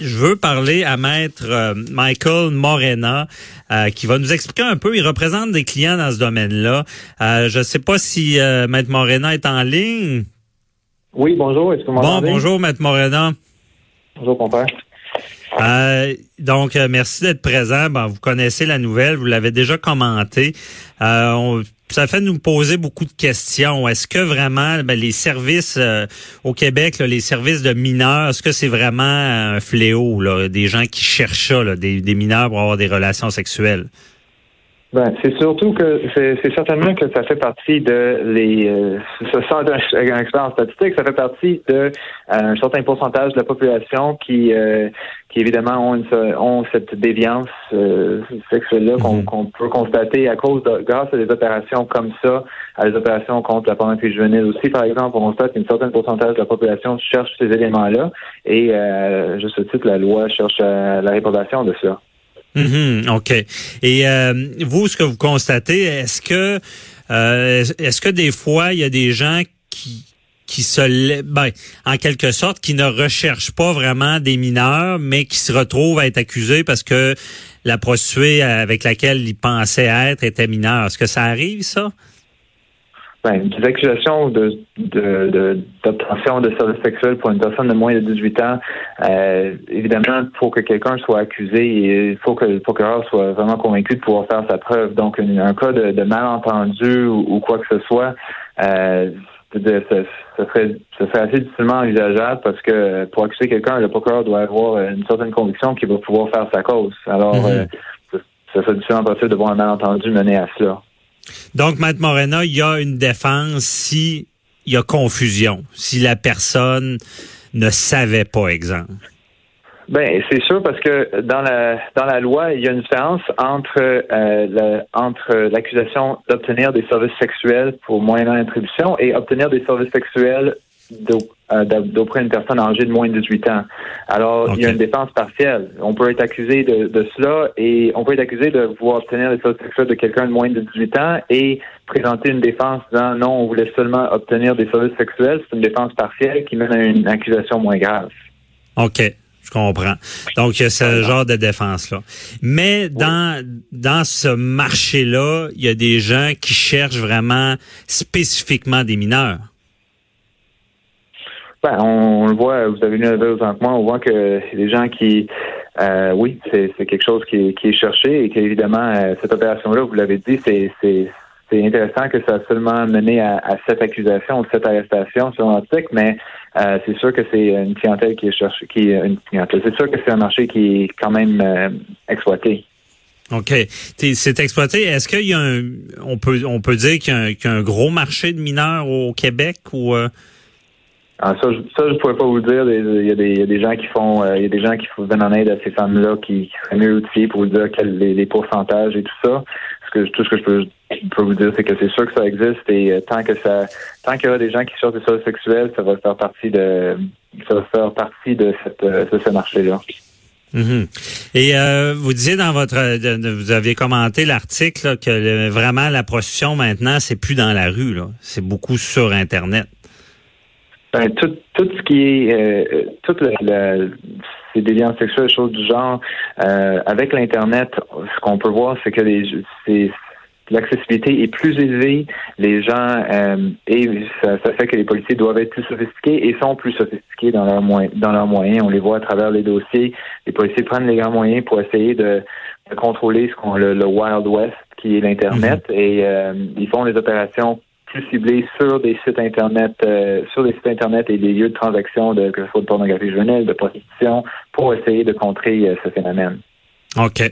Je veux parler à maître euh, Michael Morena euh, qui va nous expliquer un peu. Il représente des clients dans ce domaine-là. Euh, je ne sais pas si maître Morena est en ligne. Oui, bonjour. Est-ce que vous Bon, bonjour, maître Morena. Bonjour, compère. Euh, donc, merci d'être présent. Bon, vous connaissez la nouvelle, vous l'avez déjà commenté. Euh, ça fait nous poser beaucoup de questions. Est-ce que vraiment ben, les services euh, au Québec, les services de mineurs, est-ce que c'est vraiment un fléau, là, des gens qui cherchent ça, des, des mineurs pour avoir des relations sexuelles? Ben, c'est surtout que c'est certainement que ça fait partie de les euh, ce centre d'expérience statistique, ça fait partie de euh, un certain pourcentage de la population qui euh, qui évidemment ont, une, ont cette déviance sexuelle-là mhm. qu'on peut constater à cause de grâce à des opérations comme ça, à des opérations contre la pornographie juvénile aussi, par exemple, on constate qu'une certaine pourcentage de la population cherche ces éléments-là et juste ce titre, la loi cherche la réprobation de Mhm, OK. Et euh, vous, ce que vous constatez, est-ce que euh, est-ce que des fois, il y a des gens qui qui se ben, en quelque sorte qui ne recherchent pas vraiment des mineurs mais qui se retrouvent à être accusés parce que la prostituée avec laquelle ils pensaient être était mineure? Est-ce que ça arrive ça? Ben, des accusations de, d'obtention de, services sexuels pour une personne de moins de 18 ans, euh, évidemment, il faut que quelqu'un soit accusé et il faut que le procureur soit vraiment convaincu de pouvoir faire sa preuve. Donc, un cas de, malentendu ou, quoi que ce soit, euh, ce serait, assez difficilement envisageable parce que pour accuser quelqu'un, le procureur doit avoir une certaine conviction qu'il va pouvoir faire sa cause. Alors, mm-hmm. euh, ça serait difficilement possible de voir un malentendu mener à cela. Donc, Maître Morena, il y a une défense si il y a confusion, si la personne ne savait pas, exemple. Ben, c'est sûr parce que dans la dans la loi, il y a une différence entre euh, entre l'accusation d'obtenir des services sexuels pour moyennant attribution et obtenir des services sexuels d'auprès d'une personne âgée de moins de 18 ans. Alors, il y a une défense partielle. On peut être accusé de, de, cela et on peut être accusé de vouloir obtenir des services sexuels de quelqu'un de moins de 18 ans et présenter une défense disant non, on voulait seulement obtenir des services sexuels. C'est une défense partielle qui mène à une accusation moins grave. OK. Je comprends. Donc, il y a ce genre de défense-là. Mais dans, dans ce marché-là, il y a des gens qui cherchent vraiment spécifiquement des mineurs. Ben, on, le voit, vous avez le autant que moi, on voit que des gens qui, euh, oui, c'est quelque chose qui, est cherché et qu'évidemment, euh, cette opération-là, vous l'avez dit, c'est intéressant que ça a seulement mené à, cette accusation, cette arrestation selon l'article, mais euh, c'est sûr que c'est une clientèle qui est cherchée, qui une clientèle. C'est sûr que c'est un marché qui est quand même exploité. OK. C'est exploité. Est-ce qu'il y a un, on peut, on peut dire qu'il y, a un gros marché de mineurs au Québec ou ah, ça, je, ça, je pourrais pas vous dire. Il y, a des, il y a des gens qui font, euh, il y a des gens qui viennent en aide à ces femmes-là qui, qui seraient mieux outillés pour vous dire quels les, les pourcentages et tout ça. Ce que, tout ce que je peux, peux vous dire, c'est que c'est sûr que ça existe et euh, tant que ça, tant qu'il y aura des gens qui sortent des services sexuels, ça va faire partie de, ça va faire partie de cette, euh, de ce marché-là. Mm-hmm. Et euh, vous disiez dans votre, vous aviez commenté l'article que vraiment la prostitution maintenant c'est plus dans la rue c'est beaucoup sur Internet. Ben, tout, tout ce qui est euh, toute la, ces déviances sexuelles, choses du genre, euh, avec l'internet, ce qu'on peut voir, c'est que les l'accessibilité est plus élevée, les gens euh, et ça, fait que les policiers doivent être plus sophistiqués et sont plus sophistiqués dans leurs moyens dans leurs moyens. On les voit à travers les dossiers. Les policiers prennent les grands moyens pour essayer de, contrôler ce qu'on le, le Wild West qui est l'internet mm-hmm. et euh, ils font des opérations plus sur des sites internet, euh, sur des sites internet et des lieux de transaction de que ce soit de pornographie juvénile, de prostitution, pour essayer de contrer euh, ce phénomène. OK.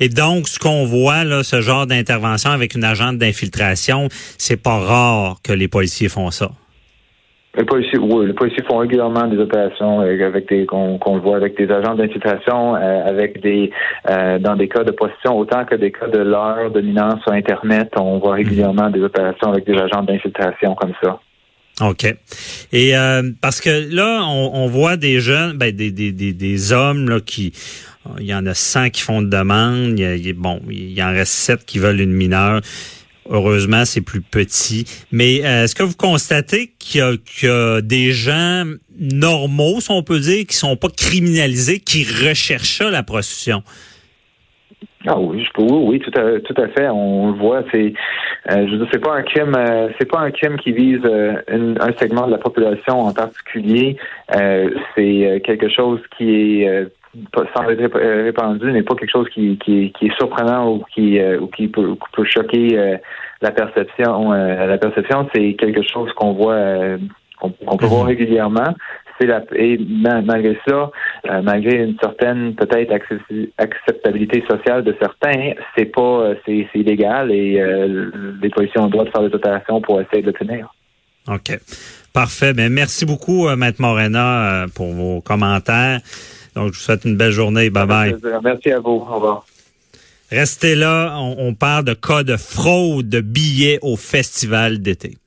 Et donc, ce qu'on voit, là, ce genre d'intervention avec une agente d'infiltration, c'est pas rare que les policiers font ça. Les policiers, oui, les policiers font régulièrement des opérations avec des qu'on voit avec des agents d'infiltration, avec des dans des cas de possession autant que des cas de l'heure dominance sur Internet, on voit régulièrement des opérations avec des agents d'infiltration comme ça. OK. Et euh, parce que là, on, voit des jeunes, ben, des, des, des, des hommes là, qui. Il y en a 100 qui font de demande. Il y a, bon, il en reste 7 qui veulent une mineure. Heureusement, c'est plus petit. Mais euh, est-ce que vous constatez qu'il y, a des gens normaux, si on peut dire, qui sont pas criminalisés, qui recherchent la prostitution? Ah oui, je peux, oui, tout à, tout à fait. On le voit. C'est, euh, je c'est pas un crime, euh, c'est pas un crime qui vise euh, un segment de la population en particulier. c'est quelque chose qui est sans être répandu, n'est pas quelque chose qui, qui, qui, est surprenant ou qui, ou qui peut, peut choquer la perception. la perception, c'est quelque chose qu'on voit, qu'on peut voir mhm. régulièrement c'est la et malgré ça, euh, malgré une certaine peut-être acceptabilité sociale de certains, c'est pas euh, c'est illégal et euh, les policiers ont le droit de faire des opérations pour essayer de le tenir. OK. Parfait. Mais ben, merci beaucoup, Maître Morena, pour vos commentaires. Donc, je vous souhaite une belle journée. Bye bye. Merci à vous. Au revoir. Restez là. On, on parle de cas de fraude de billets au festival d'été.